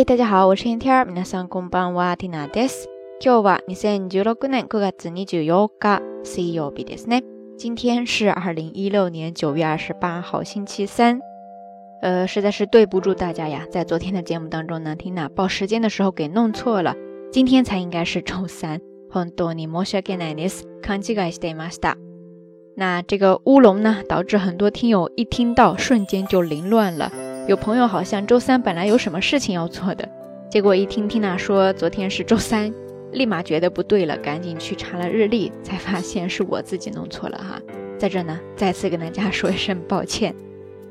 嗨，大家好，我是天天。皆さんこんばんは、ティナです。今日は二千十六年九月二十四日、水曜日ですね。今天是二零一六年九月二十八号，星期三。呃，实在是对不住大家呀，在昨天的节目当中呢，缇娜报时间的时候给弄错了，今天才应该是周三。本当に申し訳ないです。勘違いしていました。那这个乌龙呢，导致很多听友一听到瞬间就凌乱了。 有朋友好像周三本来有什么事情要做的，结果一听缇娜说昨天是周三，立马觉得不对了，赶紧去查了日历，才发现是我自己弄错了哈。在这呢，再次跟大家说一声抱歉，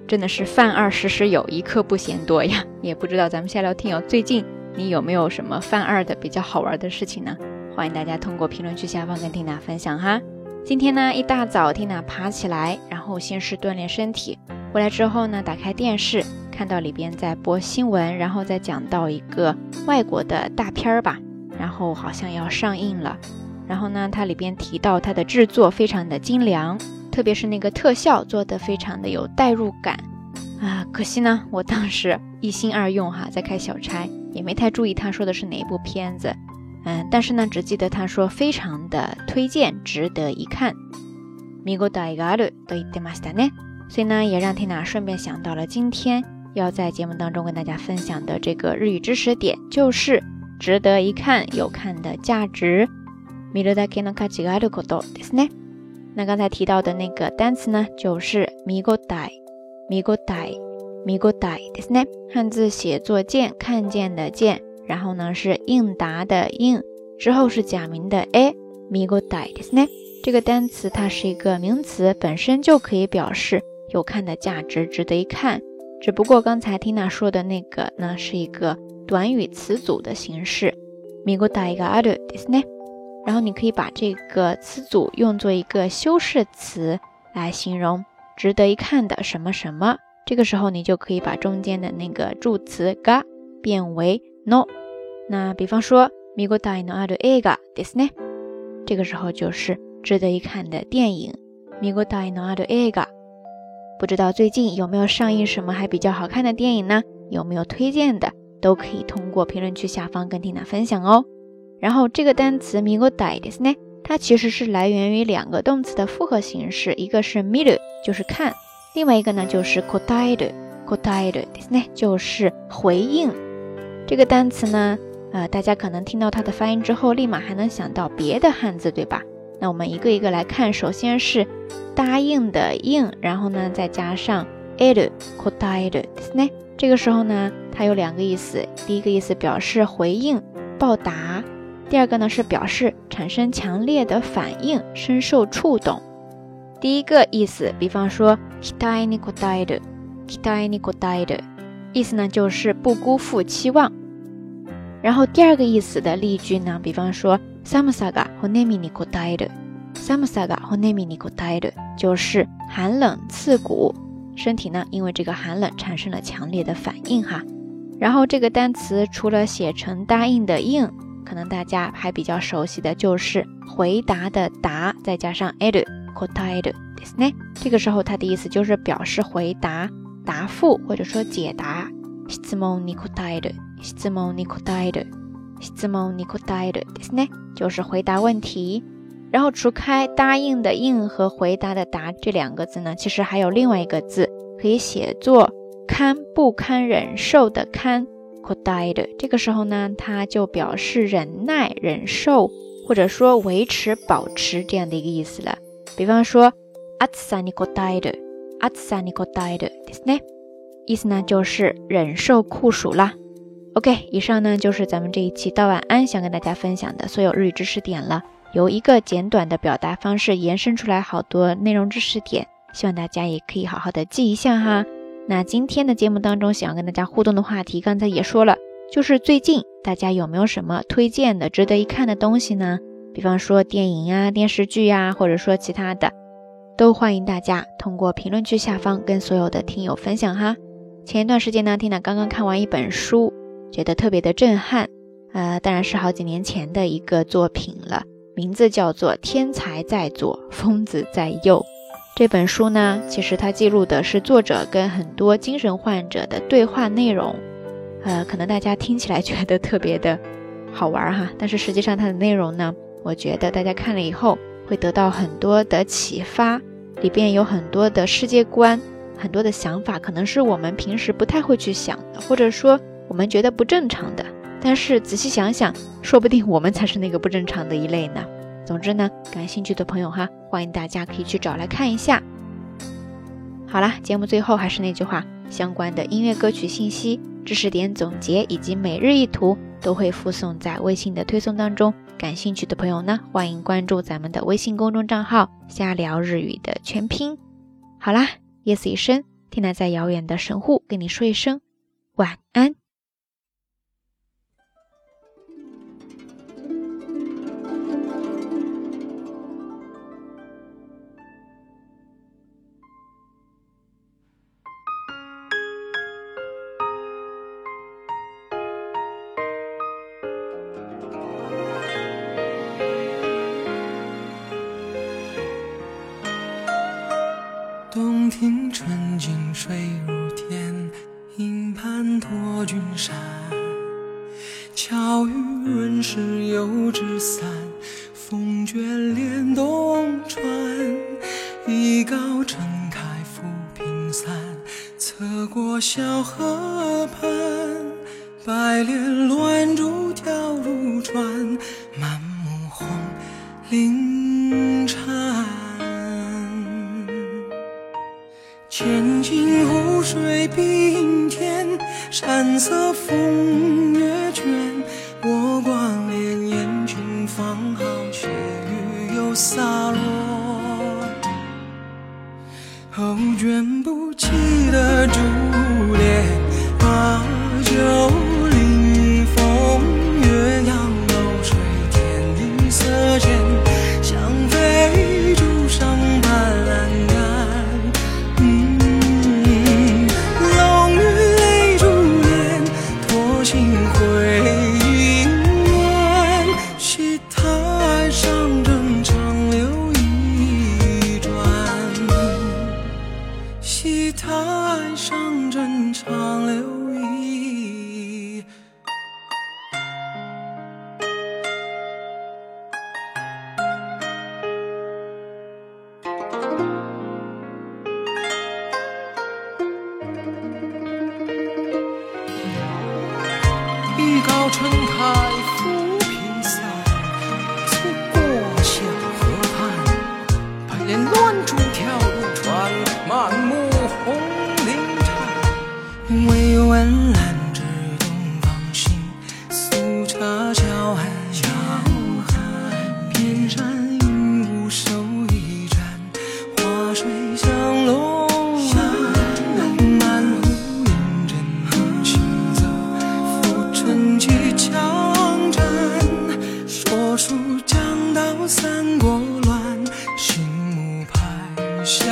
真的是犯二时时有，一刻不嫌多呀。也不知道咱们下聊听友最近你有没有什么犯二的比较好玩的事情呢？欢迎大家通过评论区下方跟缇娜分享哈。今天呢，一大早缇娜爬起来，然后先是锻炼身体，回来之后呢，打开电视。看到里边在播新闻，然后再讲到一个外国的大片儿吧，然后好像要上映了。然后呢，它里边提到它的制作非常的精良，特别是那个特效做的非常的有代入感啊。可惜呢，我当时一心二用哈，在开小差，也没太注意他说的是哪一部片子。嗯，但是呢，只记得他说非常的推荐，值得一看。見応えがあると言ってましたね。 所以呢，也让缇娜顺便想到了今天。要在节目当中跟大家分享的这个日语知识点，就是值得一看，有看的价值。見るだけの価値があることですね。那刚才提到的那个单词呢，就是見応え、見応え、見応えですね。汉字写作见，看见的见，然后呢是应答的应，之后是假名的え、見応えですね。这个单词它是一个名词，本身就可以表示 有看的价值，值得一看。只不过刚才缇娜说的那个呢，是一个短语词组的形式，미고다이가아르데스 네。 然后你可以把这个词组用作一个修饰词来形容值得一看的什么什么。这个时候你就可以把中间的那个助词が变为 no。那比方说미고다이노아르에가데스 네。 这个时候就是值得一看的电影，미고다이노아르에 가。 不知道最近有没有上映什么还比较好看的电影呢？有没有推荐的，都可以通过评论区下方跟缇娜分享哦。然后这个单词 migo dai ですね，它其实是来源于两个动词的复合形式，一个是 miru 就是看，另外一个呢就是 kodai，kodai ですね就是回应。这个单词呢，呃，大家可能听到它的发音之后，立马还能想到别的汉字，对吧？ 那我们一个一个来看，首先是答应的应，然后呢再加上 ed kodaed 呢，这个时候呢它有两个意思，第一个意思表示回应报答，第二个呢是表示产生强烈的反应，深受触动。第一个意思，比方说 kidai ni kodaed，kidai ni kodaed，意思呢就是不辜负期望。然后第二个意思的例句呢，比方说。寒さが骨身に応える。寒さが骨身に応える，就是寒冷刺骨，身体呢因为这个寒冷产生了强烈的反应哈。然后这个单词除了写成答应的应，可能大家还比较熟悉的就是回答的答，再加上える、答えるですね。这个时候它的意思就是表示回答、答复或者说解答。質問に答える、質問に答える。 質問に答えるですね，就是回答问题。然后除开答应的应和回答的答这两个字呢，其实还有另外一个字可以写作堪不堪忍受的堪答える。这个时候呢，它就表示忍耐、忍受，或者说维持、保持这样的一个意思了。比方说暑さに答える、暑さに答えるですね，意思呢就是忍受酷暑啦。 OK，以上呢就是咱们这一期道晚安想跟大家分享的所有日语知识点了。由一个简短的表达方式延伸出来好多内容知识点，希望大家也可以好好的记一下哈。那今天的节目当中想要跟大家互动的话题，刚才也说了，就是最近大家有没有什么推荐的值得一看的东西呢？比方说电影呀、电视剧呀，或者说其他的，都欢迎大家通过评论区下方跟所有的听友分享哈。前一段时间呢，缇娜刚刚看完一本书。觉得特别的震撼，呃，当然是好几年前的一个作品了，名字叫做《天才在左，疯子在右》。这本书呢，其实它记录的是作者跟很多精神患者的对话内容。呃，可能大家听起来觉得特别的好玩哈，但是实际上它的内容呢，我觉得大家看了以后会得到很多的启发，里边有很多的世界观，很多的想法，可能是我们平时不太会去想的，或者说我们觉得不正常的，但是仔细想想，说不定我们才是那个不正常的一类呢。总之呢，感兴趣的朋友哈，欢迎大家可以去找来看一下。好啦，节目最后还是那句话，相关的音乐歌曲信息、知识点总结以及每日一图都会附送在微信的推送当中。感兴趣的朋友呢，欢迎关注咱们的微信公众账号“瞎聊日语”的全拼。好啦，夜色已深，天南在遥远的神户跟你说一声晚安。洞庭春景水如天，映盘托君山。巧遇润湿油纸伞，风卷帘动船。一篙撑开浮萍散，侧过小河畔。白莲乱珠跳入船，水碧天，山色风月卷。波光潋滟，君芳寒，戏台上正长留一。一篙撑开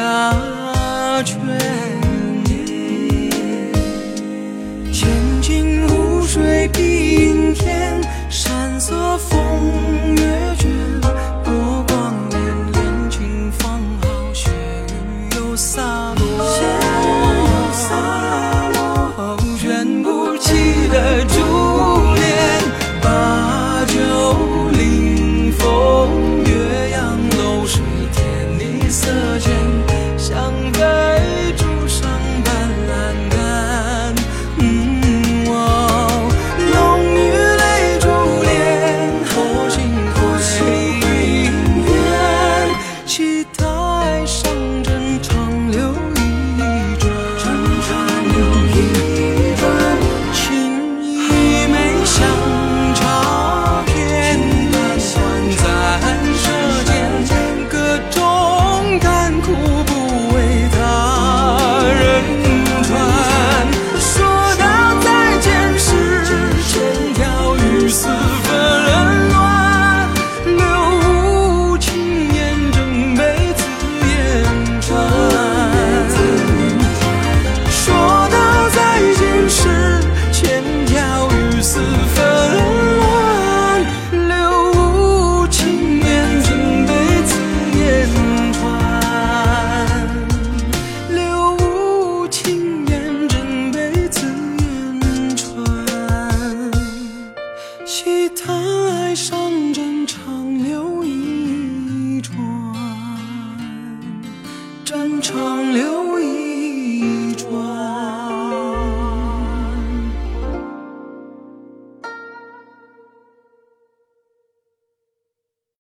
拍下西塘爱上珍。